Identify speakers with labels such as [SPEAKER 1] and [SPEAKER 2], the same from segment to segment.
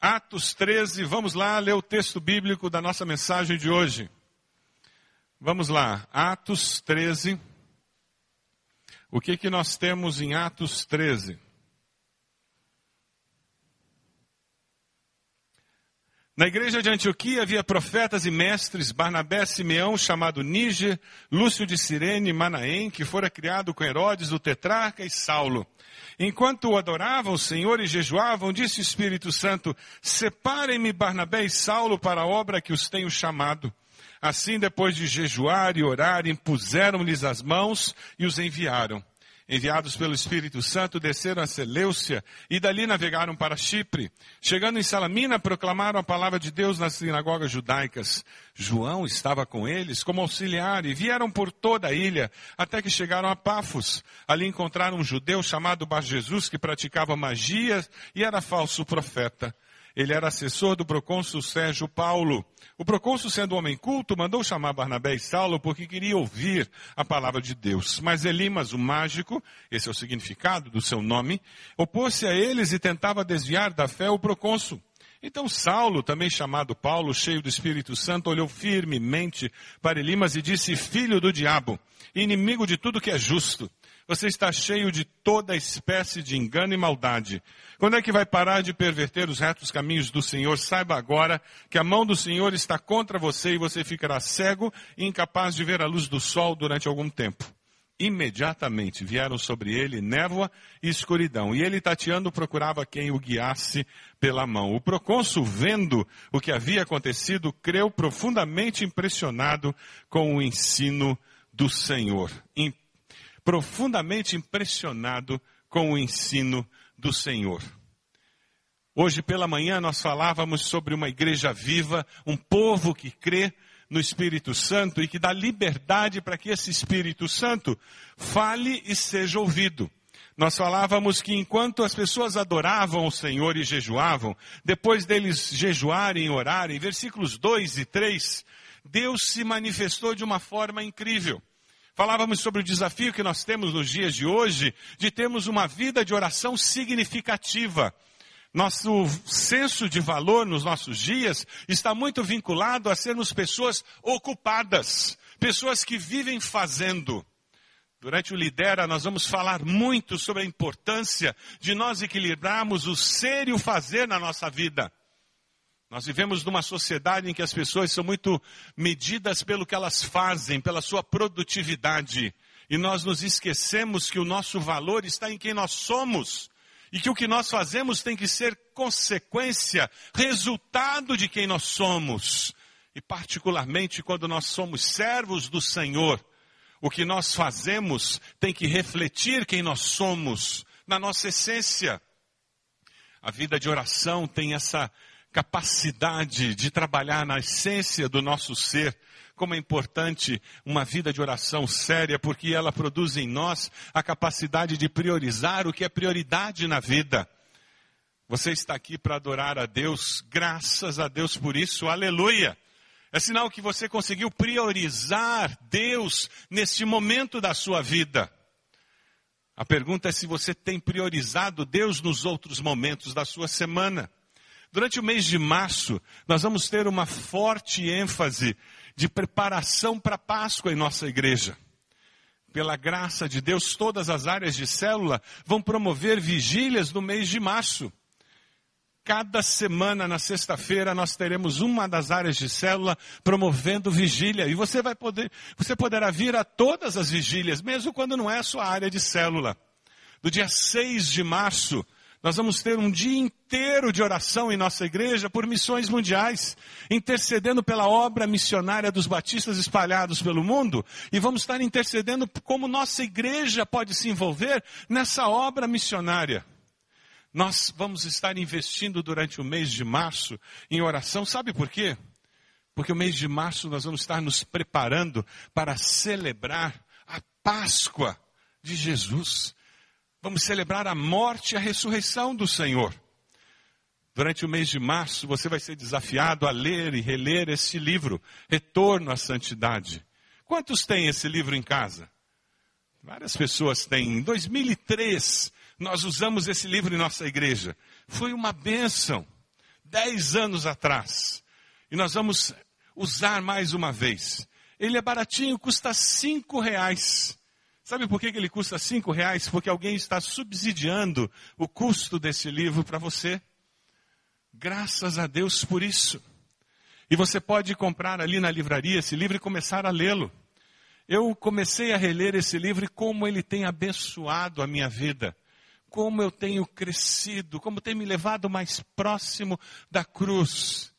[SPEAKER 1] Atos 13, vamos lá ler o texto bíblico da nossa mensagem de hoje. Vamos lá, Atos 13. O que que nós temos em Atos 13? Na igreja de Antioquia havia profetas e mestres, Barnabé, Simeão, chamado Níger, Lúcio de Cirene, Manaém, que fora criado com Herodes, o tetrarca, e Saulo. Enquanto adoravam o Senhor e jejuavam, disse o Espírito Santo, separem-me Barnabé e Saulo para a obra que os tenho chamado. Assim, depois de jejuar e orar, impuseram-lhes as mãos e os enviaram enviados pelo Espírito Santo, desceram a Seleucia e dali navegaram para Chipre. Chegando em Salamina, proclamaram a palavra de Deus nas sinagogas judaicas. João estava com eles como auxiliar e vieram por toda a ilha até que chegaram a Pafos. Ali encontraram um judeu chamado Bar Jesus que praticava magia e era falso profeta. Ele era assessor do procônsul Sérgio Paulo. O procônsul, sendo homem culto, mandou chamar Barnabé e Saulo porque queria ouvir a palavra de Deus. Mas Elimas, o mágico, esse é o significado do seu nome, opôs-se a eles e tentava desviar da fé o procônsul. Então Saulo, também chamado Paulo, cheio do Espírito Santo, olhou firmemente para Elimas e disse, filho do diabo, inimigo de tudo que é justo, você está cheio de toda espécie de engano e maldade. Quando é que vai parar de perverter os retos caminhos do Senhor? Saiba agora que a mão do Senhor está contra você e você ficará cego e incapaz de ver a luz do sol durante algum tempo. Imediatamente vieram sobre ele névoa e escuridão, e ele tateando procurava quem o guiasse pela mão. O procônsul, vendo o que havia acontecido, creu profundamente impressionado com o ensino do Senhor profundamente impressionado com o ensino do Senhor. Hoje pela manhã nós falávamos sobre uma igreja viva, um povo que crê no Espírito Santo e que dá liberdade para que esse Espírito Santo fale e seja ouvido. Nós falávamos que enquanto as pessoas adoravam o Senhor e jejuavam, depois deles jejuarem e orarem, versículos 2 e 3, Deus se manifestou de uma forma incrível. Falávamos sobre o desafio que nós temos nos dias de hoje de termos uma vida de oração significativa. Nosso senso de valor nos nossos dias está muito vinculado a sermos pessoas ocupadas, pessoas que vivem fazendo. Durante o Lidera, nós vamos falar muito sobre a importância de nós equilibrarmos o ser e o fazer na nossa vida. Nós vivemos numa sociedade em que as pessoas são muito medidas pelo que elas fazem, pela sua produtividade. E nós nos esquecemos que o nosso valor está em quem nós somos. E que o que nós fazemos tem que ser consequência, resultado de quem nós somos. E particularmente quando nós somos servos do Senhor, o que nós fazemos tem que refletir quem nós somos, na nossa essência. A vida de oração tem essa capacidade de trabalhar na essência do nosso ser. Como é importante uma vida de oração séria, porque ela produz em nós a capacidade de priorizar o que é prioridade na vida. Você está aqui para adorar a Deus, graças a Deus por isso, aleluia. É sinal que você conseguiu priorizar Deus neste momento da sua vida. A pergunta é se você tem priorizado Deus nos outros momentos da sua semana. Durante o mês de março, nós vamos ter uma forte ênfase de preparação para Páscoa em nossa igreja. Pela graça de Deus, todas as áreas de célula vão promover vigílias no mês de março. Cada semana, na sexta-feira, nós teremos uma das áreas de célula promovendo vigília. E você vai poder, você poderá vir a todas as vigílias, mesmo quando não é a sua área de célula. Do dia 6 de março, nós vamos ter um dia inteiro de oração em nossa igreja por missões mundiais, intercedendo pela obra missionária dos batistas espalhados pelo mundo, e vamos estar intercedendo como nossa igreja pode se envolver nessa obra missionária. Nós vamos estar investindo durante o mês de março em oração, sabe por quê? Porque o mês de março nós vamos estar nos preparando para celebrar a Páscoa de Jesus. Vamos celebrar a morte e a ressurreição do Senhor. Durante o mês de março, você vai ser desafiado a ler e reler este livro, Retorno à Santidade. Quantos têm esse livro em casa? Várias pessoas têm. Em 2003, nós usamos esse livro em nossa igreja. Foi uma bênção. dez anos atrás. E nós vamos usar mais uma vez. Ele é baratinho, custa cinco reais. Sabe por que ele custa cinco reais? Porque alguém está subsidiando o custo desse livro para você. Graças a Deus por isso. E você pode comprar ali na livraria esse livro e começar a lê-lo. Eu comecei a reler esse livro e como ele tem abençoado a minha vida. Como eu tenho crescido, como tem me levado mais próximo da cruz.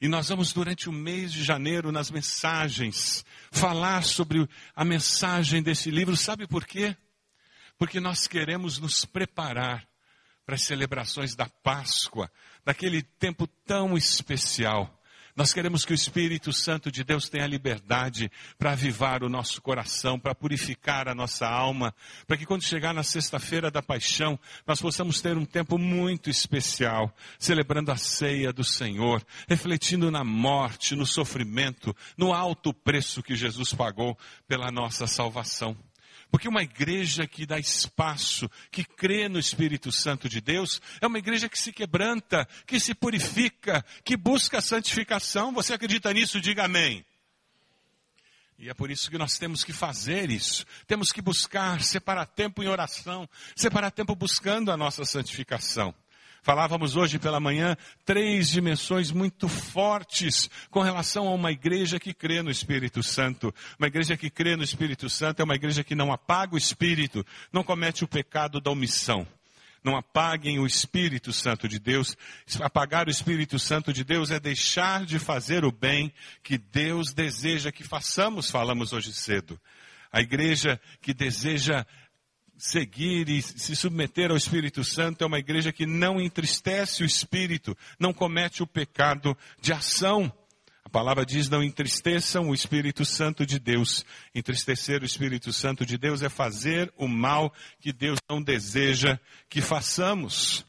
[SPEAKER 1] E nós vamos, durante o mês de janeiro, nas mensagens, falar sobre a mensagem desse livro. Sabe por quê? Porque nós queremos nos preparar para as celebrações da Páscoa, daquele tempo tão especial. Nós queremos que o Espírito Santo de Deus tenha liberdade para avivar o nosso coração, para purificar a nossa alma, para que quando chegar na sexta-feira da paixão, nós possamos ter um tempo muito especial, celebrando a ceia do Senhor, refletindo na morte, no sofrimento, no alto preço que Jesus pagou pela nossa salvação. Porque uma igreja que dá espaço, que crê no Espírito Santo de Deus, é uma igreja que se quebranta, que se purifica, que busca a santificação. Você acredita nisso? Diga amém. E é por isso que nós temos que fazer isso. Temos que buscar, separar tempo em oração, separar tempo buscando a nossa santificação. Falávamos hoje pela manhã três dimensões muito fortes com relação a uma igreja que crê no Espírito Santo. Uma igreja que crê no Espírito Santo é uma igreja que não apaga o Espírito, não comete o pecado da omissão. Não apaguem o Espírito Santo de Deus. Apagar o Espírito Santo de Deus é deixar de fazer o bem que Deus deseja que façamos, falamos hoje cedo. A igreja que deseja seguir e se submeter ao Espírito Santo é uma igreja que não entristece o Espírito, não comete o pecado de ação. A palavra diz: não entristeçam o Espírito Santo de Deus. Entristecer o Espírito Santo de Deus é fazer o mal que Deus não deseja que façamos.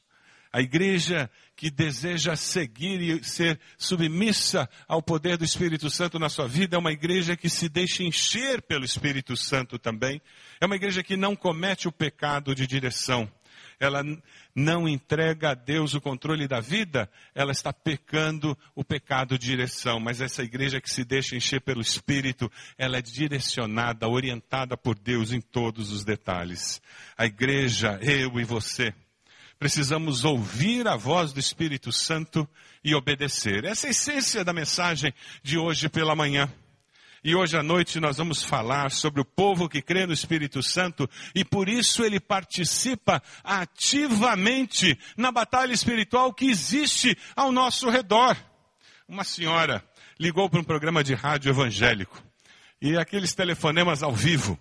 [SPEAKER 1] A igreja que deseja seguir e ser submissa ao poder do Espírito Santo na sua vida é uma igreja que se deixa encher pelo Espírito Santo também. É uma igreja que não comete o pecado de direção. Ela não entrega a Deus o controle da vida, ela está pecando o pecado de direção. Mas essa igreja que se deixa encher pelo Espírito, ela é direcionada, orientada por Deus em todos os detalhes. A igreja, eu e você, precisamos ouvir a voz do Espírito Santo e obedecer. Essa é a essência da mensagem de hoje pela manhã. E hoje à noite nós vamos falar sobre o povo que crê no Espírito Santo e por isso ele participa ativamente na batalha espiritual que existe ao nosso redor. Uma senhora ligou para um programa de rádio evangélico e aqueles telefonemas ao vivo.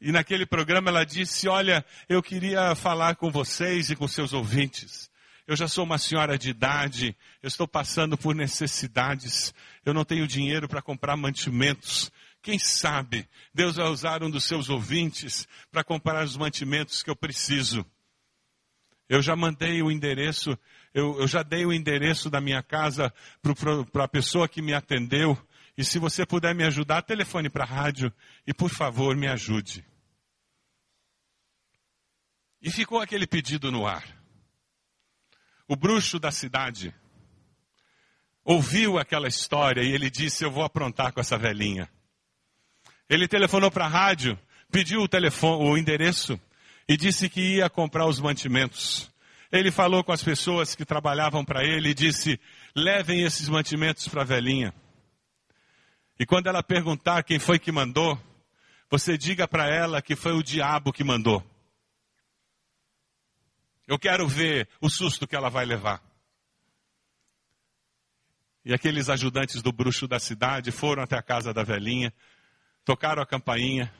[SPEAKER 1] E naquele programa ela disse: Olha, eu queria falar com vocês e com seus ouvintes. Eu já sou uma senhora de idade, eu estou passando por necessidades, eu não tenho dinheiro para comprar mantimentos. Quem sabe Deus vai usar um dos seus ouvintes para comprar os mantimentos que eu preciso. Eu já mandei o endereço, eu, eu já dei o endereço da minha casa para a pessoa que me atendeu. E se você puder me ajudar, telefone para a rádio e, por favor, me ajude. E ficou aquele pedido no ar. O bruxo da cidade ouviu aquela história e ele disse: Eu vou aprontar com essa velhinha. Ele telefonou para a rádio, pediu o, telefone, o endereço e disse que ia comprar os mantimentos. Ele falou com as pessoas que trabalhavam para ele e disse: Levem esses mantimentos para a velhinha. E quando ela perguntar quem foi que mandou, você diga para ela que foi o diabo que mandou. Eu quero ver o susto que ela vai levar. E aqueles ajudantes do bruxo da cidade foram até a casa da velhinha, tocaram a campainha,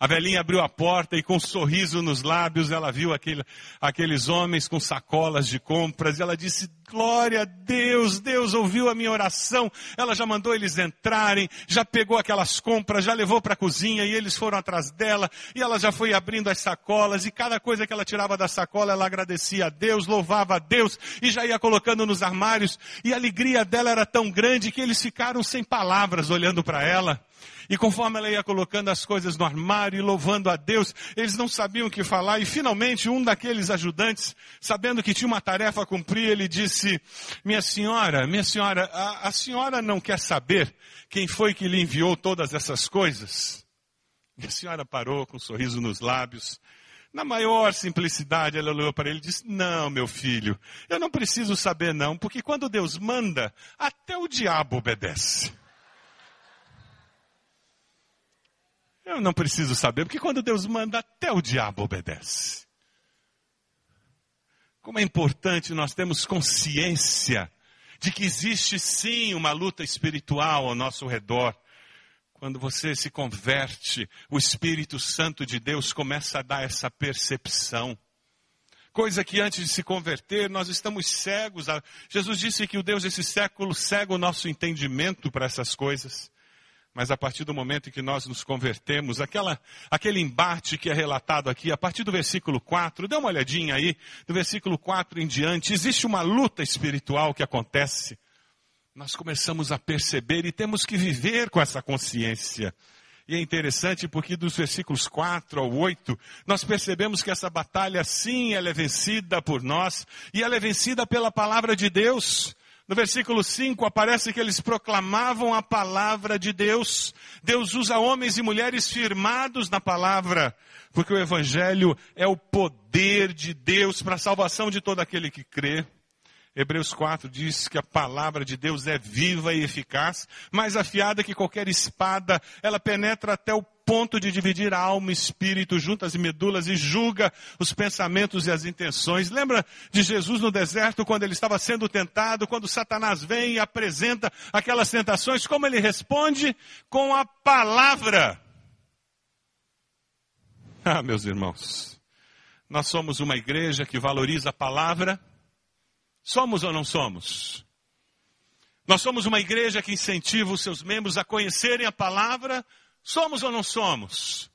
[SPEAKER 1] a velhinha abriu a porta e com um sorriso nos lábios ela viu aquele, aqueles homens com sacolas de compras e ela disse, glória a Deus, Deus ouviu a minha oração. Ela já mandou eles entrarem, já pegou aquelas compras, já levou para a cozinha e eles foram atrás dela e ela já foi abrindo as sacolas e cada coisa que ela tirava da sacola ela agradecia a Deus, louvava a Deus e já ia colocando nos armários e a alegria dela era tão grande que eles ficaram sem palavras olhando para ela. E conforme ela ia colocando as coisas no armário e louvando a Deus, eles não sabiam o que falar. E finalmente um daqueles ajudantes, sabendo que tinha uma tarefa a cumprir, ele disse, disse: Minha senhora, minha senhora, a, a senhora não quer saber quem foi que lhe enviou todas essas coisas? E a senhora parou com um sorriso nos lábios. Na maior simplicidade, ela olhou para ele e disse: Não, meu filho, eu não preciso saber, não, porque quando Deus manda, até o diabo obedece. Eu não preciso saber, porque quando Deus manda, até o diabo obedece. Como é importante nós termos consciência de que existe sim uma luta espiritual ao nosso redor. Quando você se converte, o Espírito Santo de Deus começa a dar essa percepção. Coisa que antes de se converter, nós estamos cegos. Jesus disse que o Deus desse século cega o nosso entendimento para essas coisas. Mas a partir do momento em que nós nos convertemos, aquela, aquele embate que é relatado aqui, a partir do versículo 4, dê uma olhadinha aí, do versículo 4 em diante, existe uma luta espiritual que acontece. Nós começamos a perceber e temos que viver com essa consciência. E é interessante porque dos versículos 4 ao 8, nós percebemos que essa batalha sim, ela é vencida por nós, e ela é vencida pela palavra de Deus. No versículo 5 aparece que eles proclamavam a palavra de Deus. Deus usa homens e mulheres firmados na palavra, porque o evangelho é o poder de Deus para a salvação de todo aquele que crê. Hebreus 4 diz que a palavra de Deus é viva e eficaz, mais afiada que qualquer espada, ela penetra até o ponto de dividir a alma e espírito, juntas e medulas, e julga os pensamentos e as intenções. Lembra de Jesus no deserto, quando ele estava sendo tentado, quando Satanás vem e apresenta aquelas tentações, como ele responde? Com a palavra. Ah, meus irmãos, nós somos uma igreja que valoriza a palavra Somos ou não somos? Nós somos uma igreja que incentiva os seus membros a conhecerem a palavra. Somos ou não somos?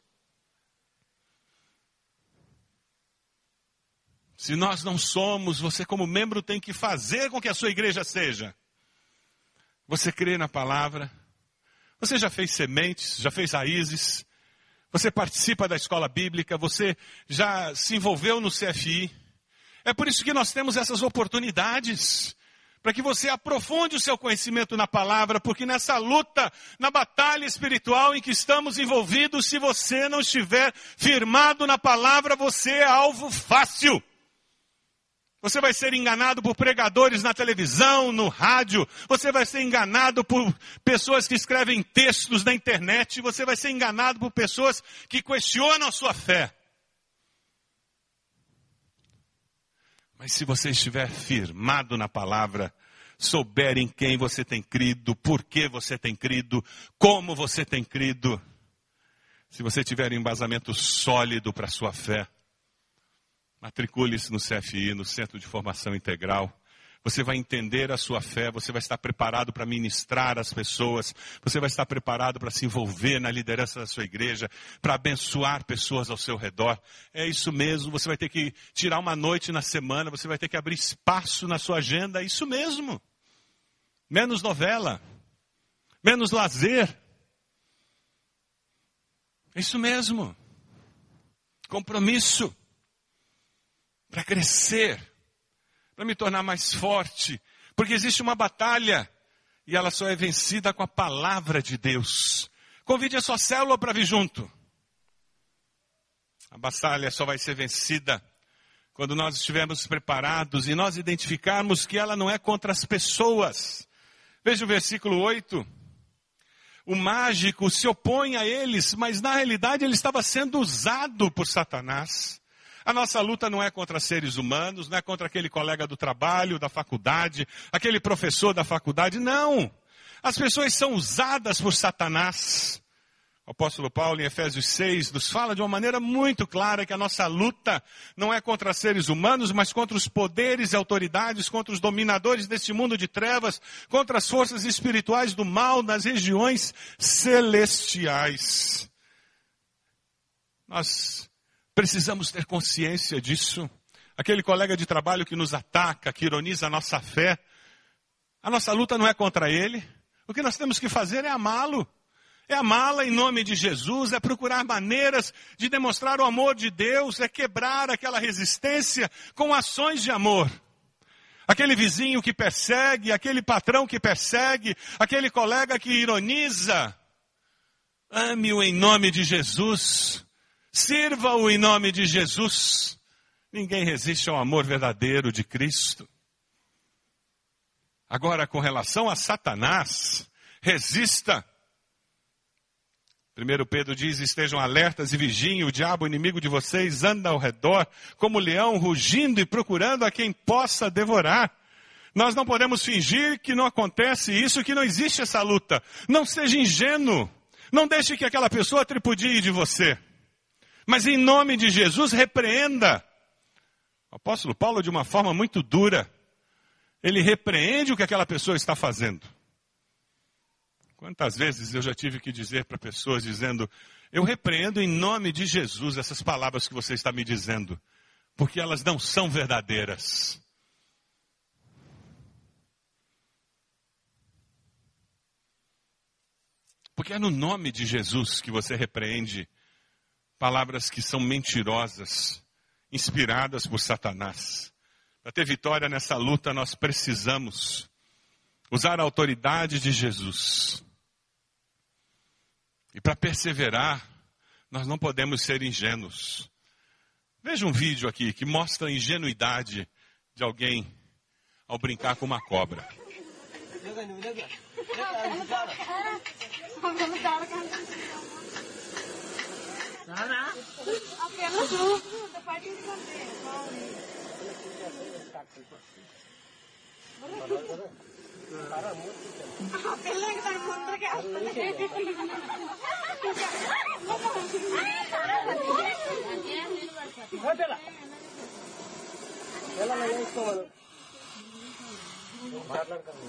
[SPEAKER 1] Se nós não somos, você, como membro, tem que fazer com que a sua igreja seja. Você crê na palavra. Você já fez sementes, já fez raízes. Você participa da escola bíblica. Você já se envolveu no CFI. É por isso que nós temos essas oportunidades. Para que você aprofunde o seu conhecimento na palavra, porque nessa luta, na batalha espiritual em que estamos envolvidos, se você não estiver firmado na palavra, você é alvo fácil. Você vai ser enganado por pregadores na televisão, no rádio. Você vai ser enganado por pessoas que escrevem textos na internet. Você vai ser enganado por pessoas que questionam a sua fé. Mas se você estiver firmado na palavra, souber em quem você tem crido, por que você tem crido, como você tem crido, se você tiver um embasamento sólido para a sua fé, matricule-se no CFI, no Centro de Formação Integral. Você vai entender a sua fé, você vai estar preparado para ministrar as pessoas, você vai estar preparado para se envolver na liderança da sua igreja, para abençoar pessoas ao seu redor. É isso mesmo, você vai ter que tirar uma noite na semana, você vai ter que abrir espaço na sua agenda, é isso mesmo. Menos novela, menos lazer. É isso mesmo. Compromisso para crescer para me tornar mais forte, porque existe uma batalha e ela só é vencida com a palavra de Deus. Convide a sua célula para vir junto. A batalha só vai ser vencida quando nós estivermos preparados e nós identificarmos que ela não é contra as pessoas. Veja o versículo 8. O mágico se opõe a eles, mas na realidade ele estava sendo usado por Satanás. A nossa luta não é contra seres humanos, não é contra aquele colega do trabalho, da faculdade, aquele professor da faculdade, não. As pessoas são usadas por Satanás. O apóstolo Paulo, em Efésios 6, nos fala de uma maneira muito clara que a nossa luta não é contra seres humanos, mas contra os poderes e autoridades, contra os dominadores deste mundo de trevas, contra as forças espirituais do mal nas regiões celestiais. Nós Precisamos ter consciência disso. Aquele colega de trabalho que nos ataca, que ironiza a nossa fé, a nossa luta não é contra ele. O que nós temos que fazer é amá-lo. É amá-la em nome de Jesus, é procurar maneiras de demonstrar o amor de Deus, é quebrar aquela resistência com ações de amor. aquele vizinho que persegue, aquele patrão que persegue, aquele colega que ironiza. Ame-o em nome de Jesus. Sirva-o em nome de Jesus. Ninguém resiste ao amor verdadeiro de Cristo. Agora, com relação a Satanás, resista. Primeiro Pedro diz, estejam alertas e vigiem, o diabo inimigo de vocês anda ao redor, como leão rugindo e procurando a quem possa devorar. Nós não podemos fingir que não acontece isso, que não existe essa luta. Não seja ingênuo. Não deixe que aquela pessoa tripudie de você. Mas em nome de Jesus, repreenda. O apóstolo Paulo, de uma forma muito dura, ele repreende o que aquela pessoa está fazendo. Quantas vezes eu já tive que dizer para pessoas dizendo, eu repreendo em nome de Jesus essas palavras que você está me dizendo, porque elas não são verdadeiras. Porque é no nome de Jesus que você repreende palavras que são mentirosas, inspiradas por Satanás. Para ter vitória nessa luta, nós precisamos usar a autoridade de Jesus. E para perseverar, nós não podemos ser ingênuos. Veja um vídeo aqui que mostra a ingenuidade de alguém ao brincar com uma cobra.
[SPEAKER 2] మాట్లాడతాను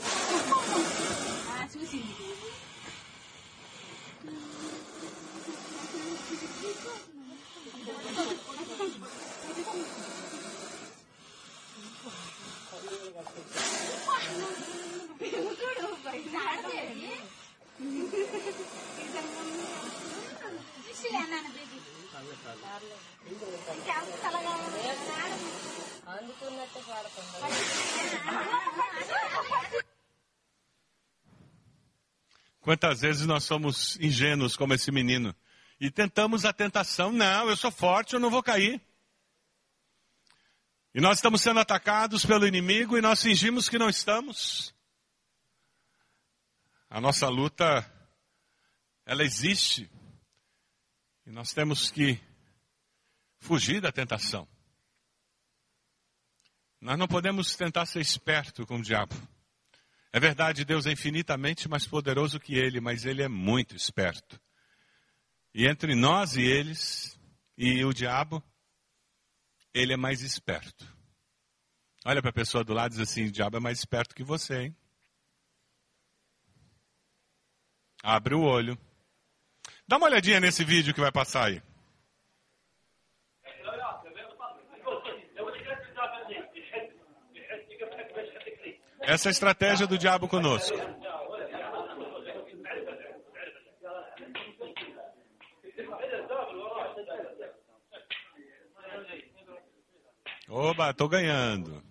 [SPEAKER 2] చూసింది అందుకున్నట్టు పాడుతుంది
[SPEAKER 1] Quantas vezes nós somos ingênuos como esse menino E tentamos a tentação, não, eu sou forte, eu não vou cair. E nós estamos sendo atacados pelo inimigo e nós fingimos que não estamos. A nossa luta, ela existe. E nós temos que fugir da tentação. Nós não podemos tentar ser esperto com o diabo. É verdade, Deus é infinitamente mais poderoso que ele, mas ele é muito esperto. E entre nós e eles, e o diabo, ele é mais esperto. Olha para a pessoa do lado e diz assim: o diabo é mais esperto que você, hein? Abre o olho. Dá uma olhadinha nesse vídeo que vai passar aí. Essa é a estratégia do diabo conosco. Oba, tô ganhando.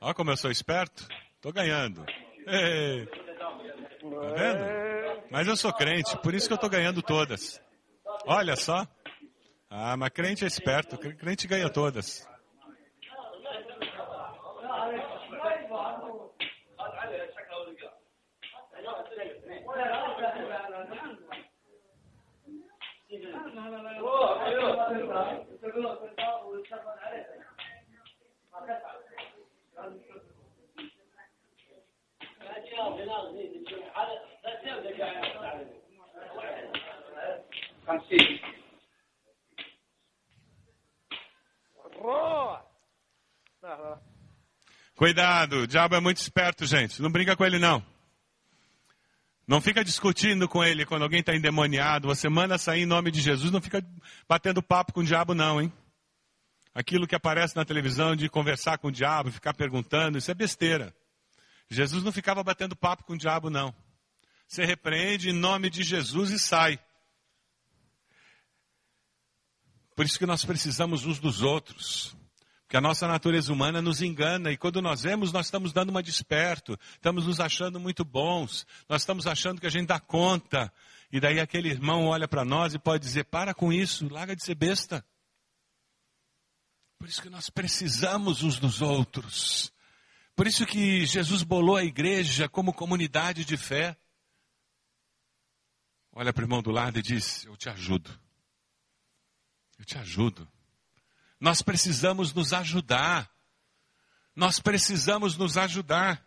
[SPEAKER 1] Olha como eu sou esperto. Tô ganhando. Ei. Tá vendo? Mas eu sou crente, por isso que eu tô ganhando todas. Olha só. Ah, mas crente é esperto, crente ganha todas. Cuidado, o diabo é muito esperto, gente. Não brinca com ele, não. Não fica discutindo com ele quando alguém está endemoniado. Você manda sair em nome de Jesus. Não fica batendo papo com o diabo, não, hein? Aquilo que aparece na televisão de conversar com o diabo, ficar perguntando, isso é besteira. Jesus não ficava batendo papo com o diabo, não. Você repreende em nome de Jesus e sai. Por isso que nós precisamos uns dos outros. Porque a nossa natureza humana nos engana e quando nós vemos, nós estamos dando uma desperto, estamos nos achando muito bons, nós estamos achando que a gente dá conta. E daí aquele irmão olha para nós e pode dizer: para com isso, larga de ser besta. Por isso que nós precisamos uns dos outros. Por isso que Jesus bolou a igreja como comunidade de fé. Olha para o irmão do lado e diz: Eu te ajudo. Eu te ajudo. Nós precisamos nos ajudar. Nós precisamos nos ajudar.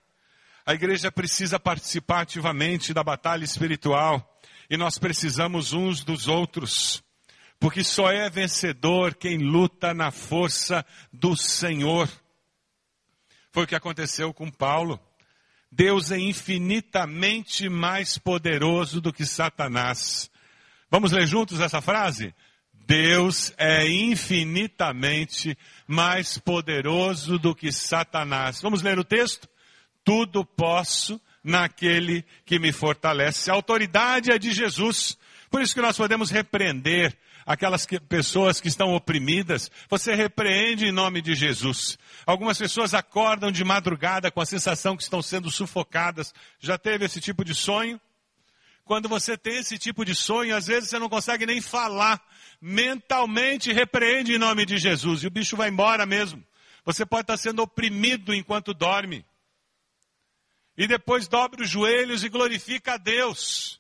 [SPEAKER 1] A igreja precisa participar ativamente da batalha espiritual. E nós precisamos uns dos outros. Porque só é vencedor quem luta na força do Senhor. Foi o que aconteceu com Paulo. Deus é infinitamente mais poderoso do que Satanás. Vamos ler juntos essa frase? Deus é infinitamente mais poderoso do que Satanás. Vamos ler o texto? Tudo posso naquele que me fortalece. A autoridade é de Jesus. Por isso que nós podemos repreender aquelas que, pessoas que estão oprimidas. Você repreende em nome de Jesus. Algumas pessoas acordam de madrugada com a sensação que estão sendo sufocadas. Já teve esse tipo de sonho? Quando você tem esse tipo de sonho, às vezes você não consegue nem falar. Mentalmente repreende em nome de Jesus e o bicho vai embora mesmo. Você pode estar sendo oprimido enquanto dorme. E depois dobra os joelhos e glorifica a Deus.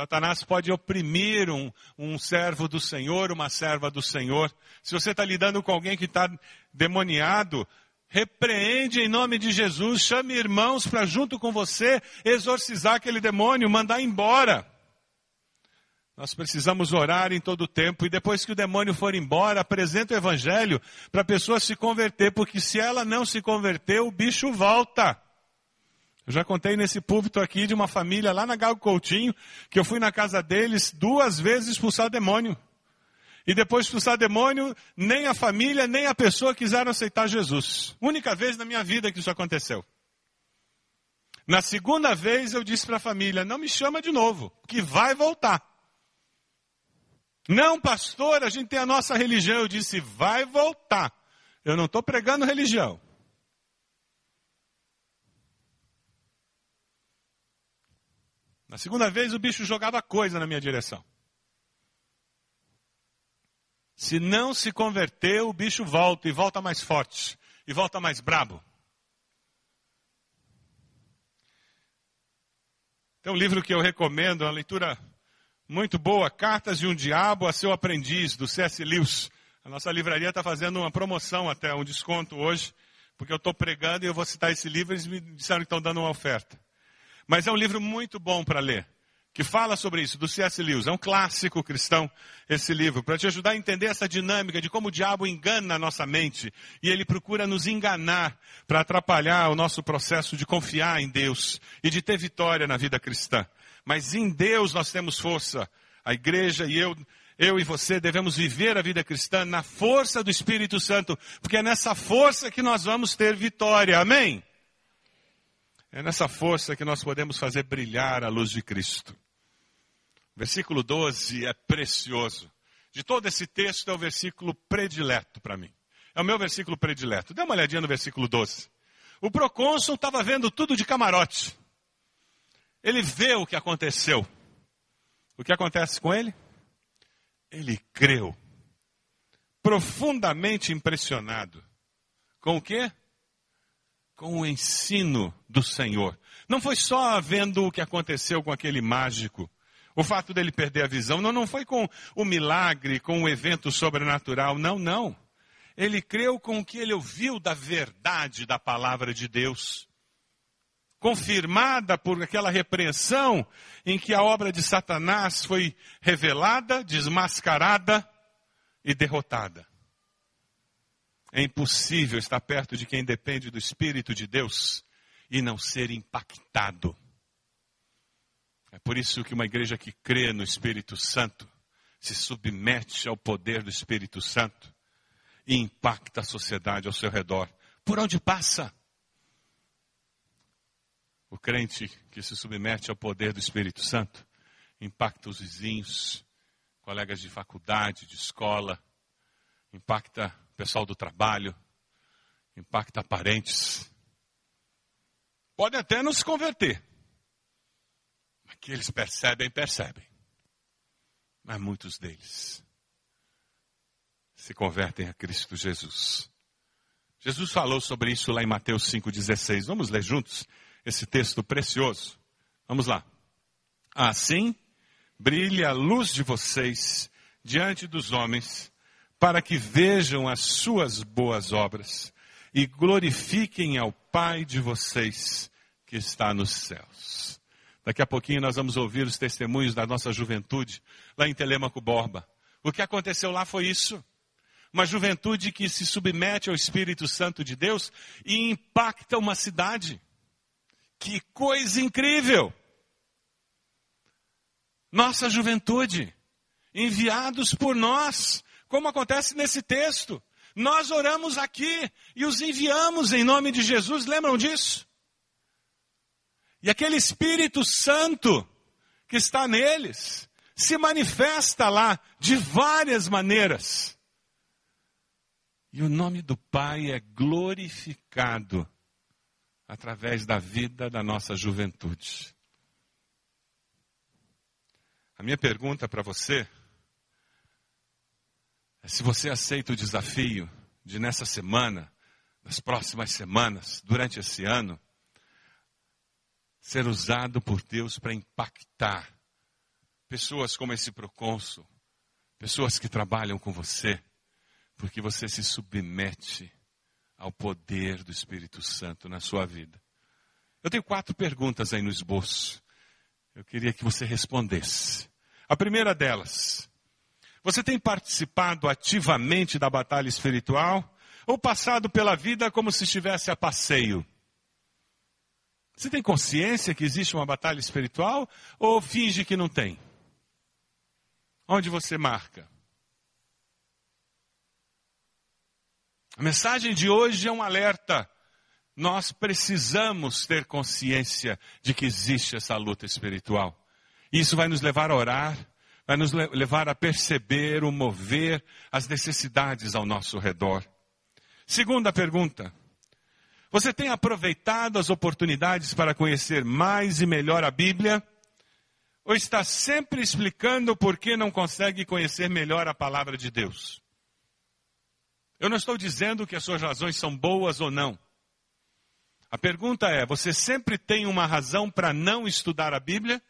[SPEAKER 1] Satanás pode oprimir um, um servo do Senhor, uma serva do Senhor. Se você está lidando com alguém que está demoniado, Repreende em nome de Jesus, chame irmãos para junto com você exorcizar aquele demônio, mandar embora. Nós precisamos orar em todo o tempo e depois que o demônio for embora, apresenta o evangelho para a pessoa se converter, porque se ela não se converter, o bicho volta. Eu já contei nesse púlpito aqui de uma família lá na Gago Coutinho, que eu fui na casa deles duas vezes expulsar demônio. E depois de expulsar demônio, nem a família, nem a pessoa quiseram aceitar Jesus. Única vez na minha vida que isso aconteceu. Na segunda vez eu disse para a família: não me chama de novo, que vai voltar. Não, pastor, a gente tem a nossa religião. Eu disse: vai voltar. Eu não estou pregando religião. Na segunda vez o bicho jogava coisa na minha direção. Se não se converter, o bicho volta e volta mais forte e volta mais brabo. Tem um livro que eu recomendo, uma leitura muito boa, Cartas de um Diabo a Seu Aprendiz, do C.S. Lewis. A nossa livraria está fazendo uma promoção até, um desconto hoje, porque eu estou pregando e eu vou citar esse livro eles me disseram que estão dando uma oferta. Mas é um livro muito bom para ler que fala sobre isso, do C.S. Lewis. É um clássico cristão esse livro, para te ajudar a entender essa dinâmica de como o diabo engana a nossa mente e ele procura nos enganar para atrapalhar o nosso processo de confiar em Deus e de ter vitória na vida cristã. Mas em Deus nós temos força. A igreja e eu, eu e você devemos viver a vida cristã na força do Espírito Santo, porque é nessa força que nós vamos ter vitória. Amém? É nessa força que nós podemos fazer brilhar a luz de Cristo. Versículo 12 é precioso. De todo esse texto é o versículo predileto para mim. É o meu versículo predileto. Dê uma olhadinha no versículo 12. O procônsul estava vendo tudo de camarote. Ele vê o que aconteceu. O que acontece com ele? Ele creu. Profundamente impressionado. Com o quê? Com o ensino do Senhor. Não foi só vendo o que aconteceu com aquele mágico o fato dele perder a visão não, não foi com o milagre, com o evento sobrenatural, não, não. Ele creu com o que ele ouviu da verdade da palavra de Deus. Confirmada por aquela repreensão em que a obra de Satanás foi revelada, desmascarada e derrotada. É impossível estar perto de quem depende do Espírito de Deus e não ser impactado. É por isso que uma igreja que crê no Espírito Santo se submete ao poder do Espírito Santo e impacta a sociedade ao seu redor. Por onde passa? O crente que se submete ao poder do Espírito Santo impacta os vizinhos, colegas de faculdade, de escola, impacta pessoal do trabalho, impacta parentes. Podem até não se converter. Mas que eles percebem, percebem. Mas muitos deles se convertem a Cristo Jesus. Jesus falou sobre isso lá em Mateus 5,16. Vamos ler juntos esse texto precioso. Vamos lá. Assim, brilhe a luz de vocês diante dos homens, para que vejam as suas boas obras e glorifiquem ao Pai de vocês que está nos céus. Daqui a pouquinho nós vamos ouvir os testemunhos da nossa juventude lá em Telemaco Borba. O que aconteceu lá foi isso. Uma juventude que se submete ao Espírito Santo de Deus e impacta uma cidade. Que coisa incrível! Nossa juventude, enviados por nós, como acontece nesse texto. Nós oramos aqui e os enviamos em nome de Jesus, lembram disso? E aquele Espírito Santo que está neles se manifesta lá de várias maneiras. E o nome do Pai é glorificado através da vida da nossa juventude. A minha pergunta para você se você aceita o desafio de nessa semana, nas próximas semanas, durante esse ano, ser usado por Deus para impactar pessoas como esse procônsul, pessoas que trabalham com você, porque você se submete ao poder do Espírito Santo na sua vida. Eu tenho quatro perguntas aí no esboço. Eu queria que você respondesse. A primeira delas, você tem participado ativamente da batalha espiritual ou passado pela vida como se estivesse a passeio? Você tem consciência que existe uma batalha espiritual ou finge que não tem? Onde você marca? A mensagem de hoje é um alerta. Nós precisamos ter consciência de que existe essa luta espiritual. Isso vai nos levar a orar, vai nos levar a perceber o mover, as necessidades ao nosso redor. Segunda pergunta. Você tem aproveitado as oportunidades para conhecer mais e melhor a Bíblia? Ou está sempre explicando por que não consegue conhecer melhor a palavra de Deus? Eu não estou dizendo que as suas razões são boas ou não. A pergunta é: você sempre tem uma razão para não estudar a Bíblia?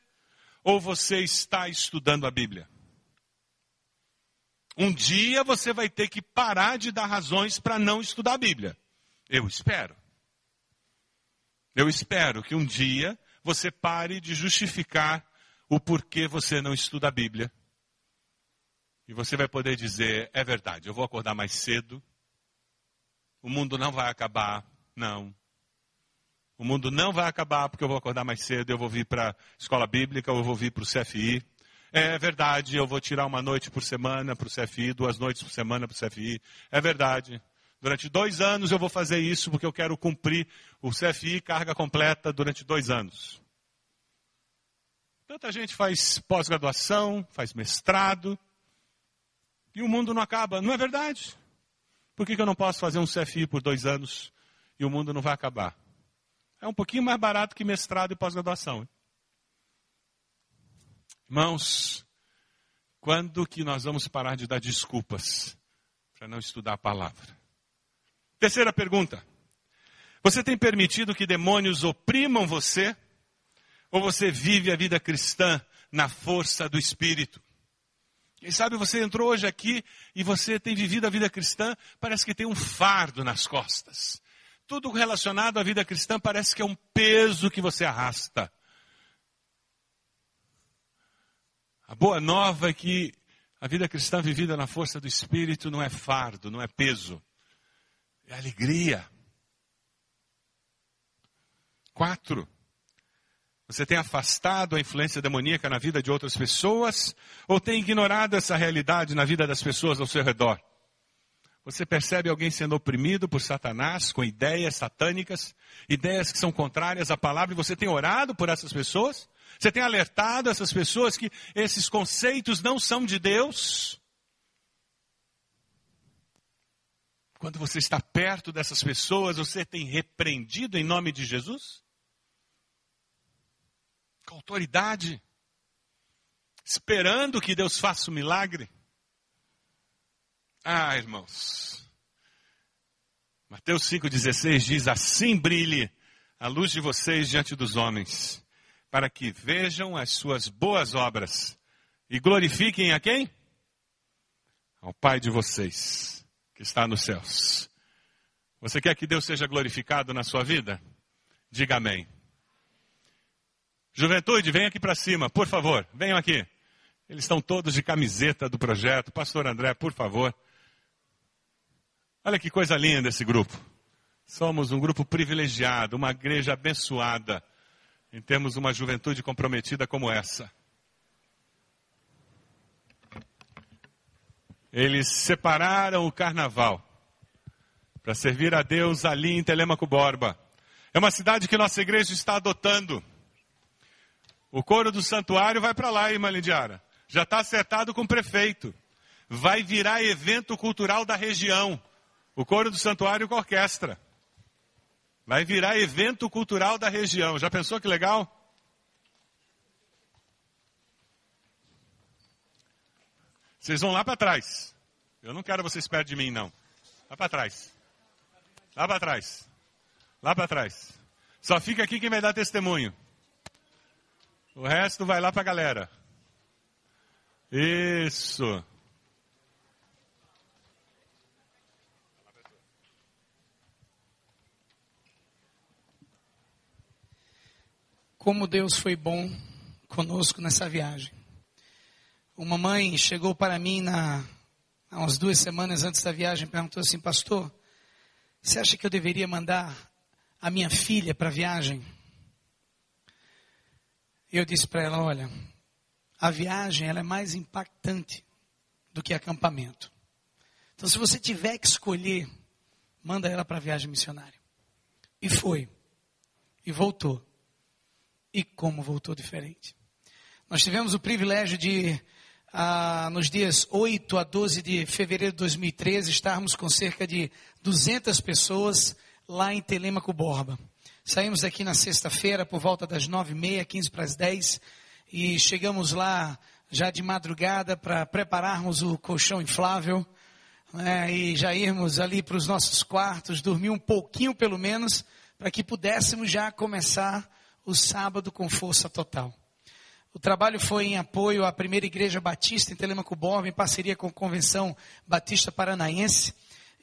[SPEAKER 1] Ou você está estudando a Bíblia? Um dia você vai ter que parar de dar razões para não estudar a Bíblia. Eu espero. Eu espero que um dia você pare de justificar o porquê você não estuda a Bíblia. E você vai poder dizer: é verdade, eu vou acordar mais cedo. O mundo não vai acabar. Não. O mundo não vai acabar porque eu vou acordar mais cedo, eu vou vir para a escola bíblica, eu vou vir para o CFI. É verdade, eu vou tirar uma noite por semana para o CFI, duas noites por semana para o CFI. É verdade. Durante dois anos eu vou fazer isso porque eu quero cumprir o CFI carga completa durante dois anos. Tanta gente faz pós-graduação, faz mestrado, e o mundo não acaba. Não é verdade? Por que, que eu não posso fazer um CFI por dois anos e o mundo não vai acabar? É um pouquinho mais barato que mestrado e pós-graduação. Irmãos, quando que nós vamos parar de dar desculpas para não estudar a palavra? Terceira pergunta. Você tem permitido que demônios oprimam você? Ou você vive a vida cristã na força do Espírito? Quem sabe você entrou hoje aqui e você tem vivido a vida cristã, parece que tem um fardo nas costas tudo relacionado à vida cristã parece que é um peso que você arrasta. A boa nova é que a vida cristã vivida na força do Espírito não é fardo, não é peso, é alegria. Quatro, você tem afastado a influência demoníaca na vida de outras pessoas ou tem ignorado essa realidade na vida das pessoas ao seu redor? Você percebe alguém sendo oprimido por Satanás com ideias satânicas, ideias que são contrárias à palavra, e você tem orado por essas pessoas? Você tem alertado essas pessoas que esses conceitos não são de Deus? Quando você está perto dessas pessoas, você tem repreendido em nome de Jesus? Com autoridade? Esperando que Deus faça o um milagre? Ah, irmãos. Mateus 5,16 diz: Assim brilhe a luz de vocês diante dos homens, para que vejam as suas boas obras e glorifiquem a quem? Ao Pai de vocês, que está nos céus. Você quer que Deus seja glorificado na sua vida? Diga amém. Juventude, vem aqui para cima, por favor, venham aqui. Eles estão todos de camiseta do projeto. Pastor André, por favor. Olha que coisa linda esse grupo. Somos um grupo privilegiado, uma igreja abençoada, em termos uma juventude comprometida como essa. Eles separaram o carnaval para servir a Deus ali em Telemaco Borba. É uma cidade que nossa igreja está adotando. O coro do santuário vai para lá, irmã Lindiara. Já está acertado com o prefeito. Vai virar evento cultural da região. O coro do santuário com orquestra. Vai virar evento cultural da região. Já pensou que legal? Vocês vão lá para trás. Eu não quero vocês perto de mim, não. Lá para trás. Lá para trás. Lá para trás. Só fica aqui quem vai dar testemunho. O resto vai lá para a galera. Isso.
[SPEAKER 3] Como Deus foi bom conosco nessa viagem. Uma mãe chegou para mim na, há umas duas semanas antes da viagem e perguntou assim, pastor, você acha que eu deveria mandar a minha filha para a viagem? Eu disse para ela, olha, a viagem ela é mais impactante do que acampamento. Então, se você tiver que escolher, manda ela para a viagem missionária. E foi. E voltou e como voltou diferente. Nós tivemos o privilégio de, ah, nos dias 8 a 12 de fevereiro de 2013, estarmos com cerca de 200 pessoas lá em Telemaco Borba. Saímos daqui na sexta-feira por volta das 9h30, 15 para as 10 e chegamos lá já de madrugada para prepararmos o colchão inflável né, e já irmos ali para os nossos quartos, dormir um pouquinho pelo menos, para que pudéssemos já começar o sábado com força total. O trabalho foi em apoio à primeira igreja batista em Telemaco Borba, em parceria com a Convenção Batista Paranaense.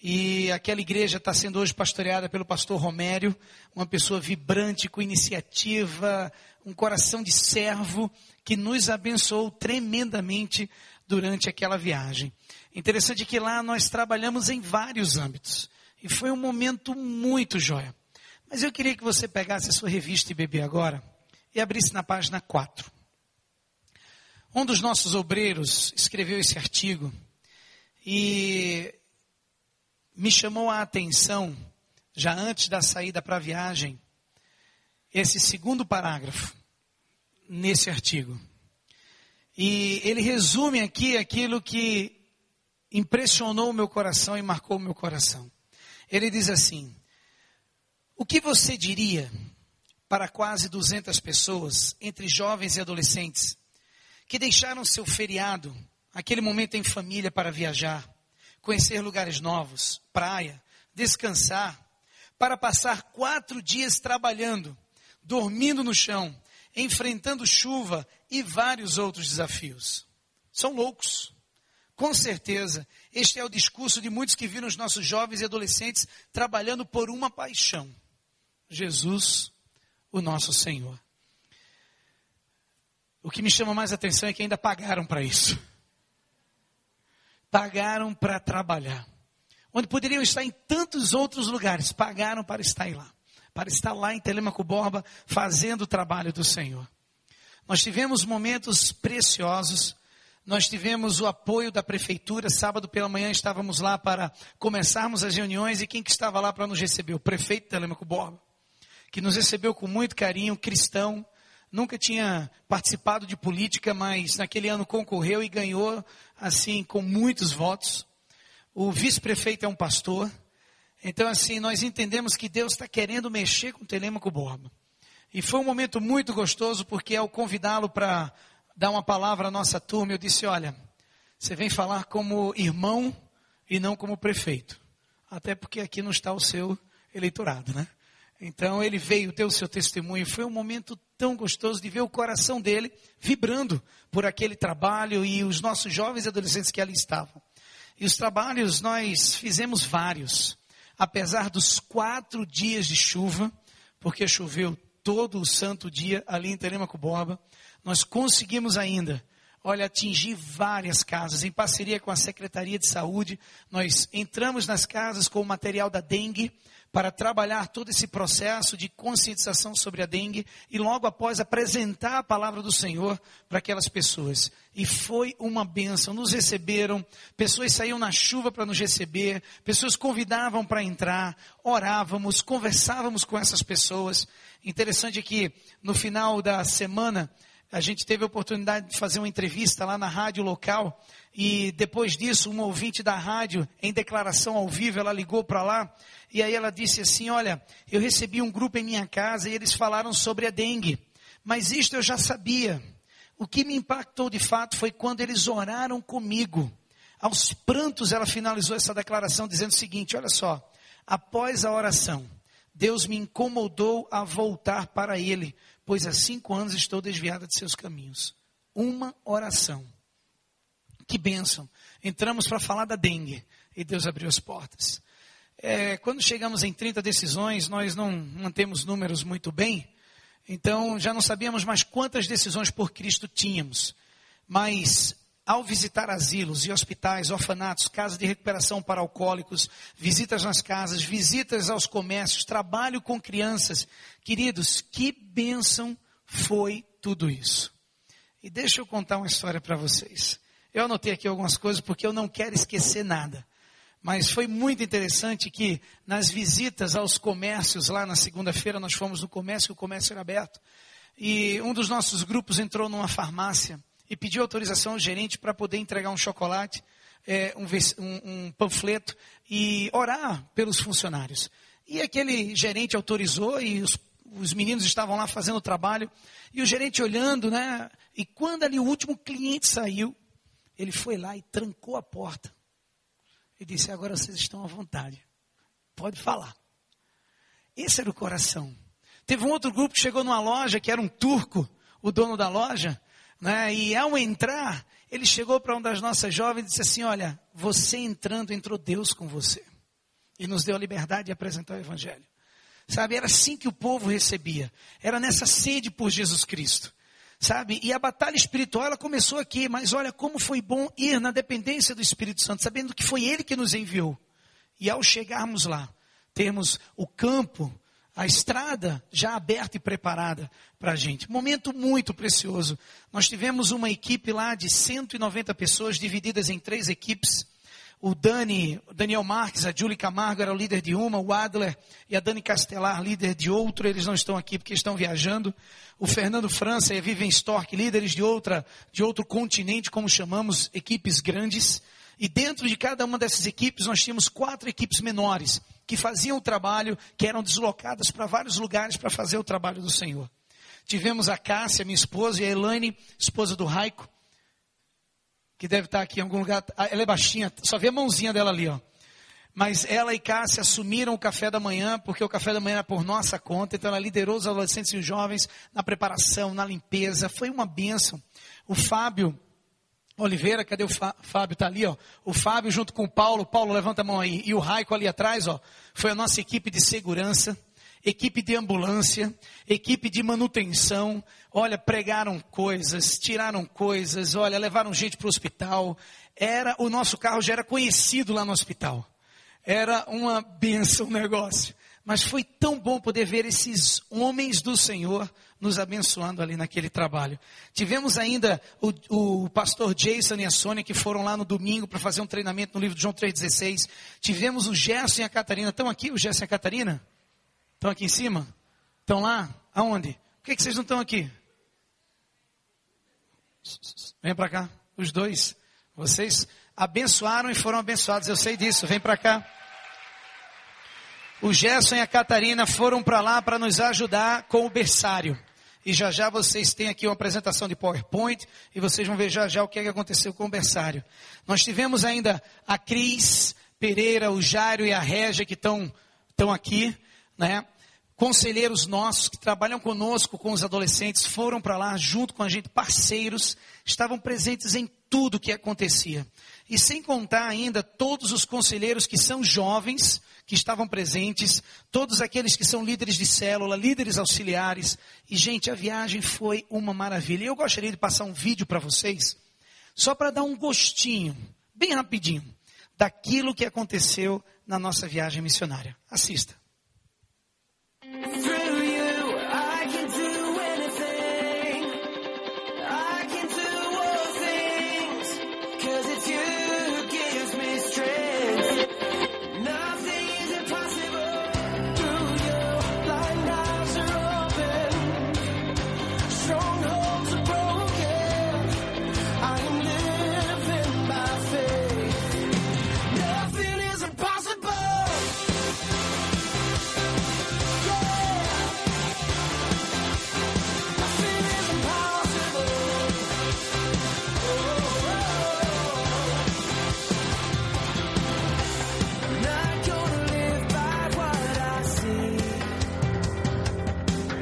[SPEAKER 3] E aquela igreja está sendo hoje pastoreada pelo pastor Romério, uma pessoa vibrante, com iniciativa, um coração de servo, que nos abençoou tremendamente durante aquela viagem. Interessante que lá nós trabalhamos em vários âmbitos. E foi um momento muito jóia. Mas eu queria que você pegasse a sua revista e bebê agora e abrisse na página 4. Um dos nossos obreiros escreveu esse artigo e me chamou a atenção, já antes da saída para a viagem, esse segundo parágrafo nesse artigo. E ele resume aqui aquilo que impressionou o meu coração e marcou o meu coração. Ele diz assim: o que você diria para quase 200 pessoas, entre jovens e adolescentes, que deixaram seu feriado, aquele momento em família para viajar, conhecer lugares novos, praia, descansar, para passar quatro dias trabalhando, dormindo no chão, enfrentando chuva e vários outros desafios? São loucos. Com certeza, este é o discurso de muitos que viram os nossos jovens e adolescentes trabalhando por uma paixão Jesus, o nosso Senhor. O que me chama mais atenção é que ainda pagaram para isso. Pagaram para trabalhar. Onde poderiam estar em tantos outros lugares, pagaram para estar lá. Para estar lá em Telemaco Borba, fazendo o trabalho do Senhor. Nós tivemos momentos preciosos. Nós tivemos o apoio da prefeitura. Sábado pela manhã estávamos lá para começarmos as reuniões. E quem que estava lá para nos receber? O prefeito Telemaco Borba que nos recebeu com muito carinho, cristão, nunca tinha participado de política, mas naquele ano concorreu e ganhou, assim, com muitos votos. O vice-prefeito é um pastor, Então, assim, nós entendemos que Deus está querendo mexer com o Telêmaco Borba. E foi um momento muito gostoso, porque ao convidá-lo para dar uma palavra à nossa turma, eu disse: Olha, você vem falar como irmão e não como prefeito. Até porque aqui não está o seu eleitorado, né? Então ele veio, deu o seu testemunho. Foi um momento tão gostoso de ver o coração dele vibrando por aquele trabalho e os nossos jovens e adolescentes que ali estavam. E os trabalhos nós fizemos vários. Apesar dos quatro dias de chuva, porque choveu todo o santo dia ali em Telemaco Borba, nós conseguimos ainda olha, atingir várias casas. Em parceria com a Secretaria de Saúde, nós entramos nas casas com o material da dengue para trabalhar todo esse processo de conscientização sobre a dengue e logo após apresentar a palavra do Senhor para aquelas pessoas. E foi uma bênção. Nos receberam, pessoas saíam na chuva para nos receber, pessoas convidavam para entrar, orávamos, conversávamos com essas pessoas. Interessante que no final da semana a gente teve a oportunidade de fazer uma entrevista lá na rádio local e depois disso, um ouvinte da rádio, em declaração ao vivo, ela ligou para lá e aí ela disse assim: Olha, eu recebi um grupo em minha casa e eles falaram sobre a dengue, mas isto eu já sabia. O que me impactou de fato foi quando eles oraram comigo. Aos prantos, ela finalizou essa declaração dizendo o seguinte: Olha só, após a oração, Deus me incomodou a voltar para Ele, pois há cinco anos estou desviada de seus caminhos. Uma oração. Que bênção. Entramos para falar da dengue e Deus abriu as portas. É, quando chegamos em 30 decisões, nós não mantemos números muito bem, então já não sabíamos mais quantas decisões por Cristo tínhamos. Mas ao visitar asilos e hospitais, orfanatos, casas de recuperação para alcoólicos, visitas nas casas, visitas aos comércios, trabalho com crianças, queridos, que bênção foi tudo isso. E deixa eu contar uma história para vocês. Eu anotei aqui algumas coisas porque eu não quero esquecer nada. Mas foi muito interessante que nas visitas aos comércios, lá na segunda-feira, nós fomos no comércio, o comércio era aberto. E um dos nossos grupos entrou numa farmácia e pediu autorização ao gerente para poder entregar um chocolate, é, um, um, panfleto e orar pelos funcionários. E aquele gerente autorizou e os, os meninos estavam lá fazendo o trabalho e o gerente olhando, né? E quando ali o último cliente saiu, ele foi lá e trancou a porta e disse: Agora vocês estão à vontade, pode falar. Esse era o coração. Teve um outro grupo que chegou numa loja que era um turco, o dono da loja, né? E ao entrar, ele chegou para uma das nossas jovens e disse assim: Olha, você entrando, entrou Deus com você. E nos deu a liberdade de apresentar o Evangelho. Sabe, era assim que o povo recebia. Era nessa sede por Jesus Cristo. Sabe, e a batalha espiritual ela começou aqui, mas olha como foi bom ir na dependência do Espírito Santo, sabendo que foi Ele que nos enviou. E ao chegarmos lá, termos o campo a estrada já aberta e preparada para a gente. Momento muito precioso. Nós tivemos uma equipe lá de 190 pessoas divididas em três equipes. O Dani, Daniel Marques, a Julie Camargo era o líder de uma, o Adler e a Dani Castelar, líder de outro. Eles não estão aqui porque estão viajando. O Fernando França e a Vivian Stork, líderes de outra, de outro continente, como chamamos, equipes grandes. E dentro de cada uma dessas equipes, nós tínhamos quatro equipes menores que faziam o trabalho, que eram deslocadas para vários lugares para fazer o trabalho do Senhor. Tivemos a Cássia, minha esposa, e a Elaine, esposa do Raico, que deve estar aqui em algum lugar. Ah, ela é baixinha, só vê a mãozinha dela ali, ó. Mas ela e Cássia assumiram o café da manhã, porque o café da manhã era por nossa conta, então ela liderou os adolescentes e os jovens na preparação, na limpeza, foi uma bênção. O Fábio, Oliveira, cadê o Fábio? Está ali, ó. O Fábio junto com o Paulo, Paulo levanta a mão aí. E o Raico ali atrás, ó, foi a nossa equipe de segurança, equipe de ambulância, equipe de manutenção. Olha, pregaram coisas, tiraram coisas, olha, levaram gente para o hospital. Era, o nosso carro já era conhecido lá no hospital. Era uma benção o negócio. Mas foi tão bom poder ver esses homens do Senhor nos abençoando ali naquele trabalho. Tivemos ainda o, o pastor Jason e a Sônia que foram lá no domingo para fazer um treinamento no livro de João 3,16. Tivemos o Gerson e a Catarina. Estão aqui o Gerson e a Catarina? Estão aqui em cima? Estão lá? Aonde? Por que, que vocês não estão aqui? Vem para cá, os dois. Vocês abençoaram e foram abençoados. Eu sei disso. Vem para cá. O Gerson e a Catarina foram para lá para nos ajudar com o berçário. E já já vocês têm aqui uma apresentação de PowerPoint e vocês vão ver já já o que, é que aconteceu com o berçário. Nós tivemos ainda a Cris Pereira, o Jário e a Régia que estão estão aqui, né? Conselheiros nossos que trabalham conosco com os adolescentes foram para lá junto com a gente, parceiros, estavam presentes em tudo que acontecia. E sem contar ainda todos os conselheiros que são jovens, que estavam presentes, todos aqueles que são líderes de célula, líderes auxiliares. E, gente, a viagem foi uma maravilha. Eu gostaria de passar um vídeo para vocês, só para dar um gostinho, bem rapidinho, daquilo que aconteceu na nossa viagem missionária. Assista.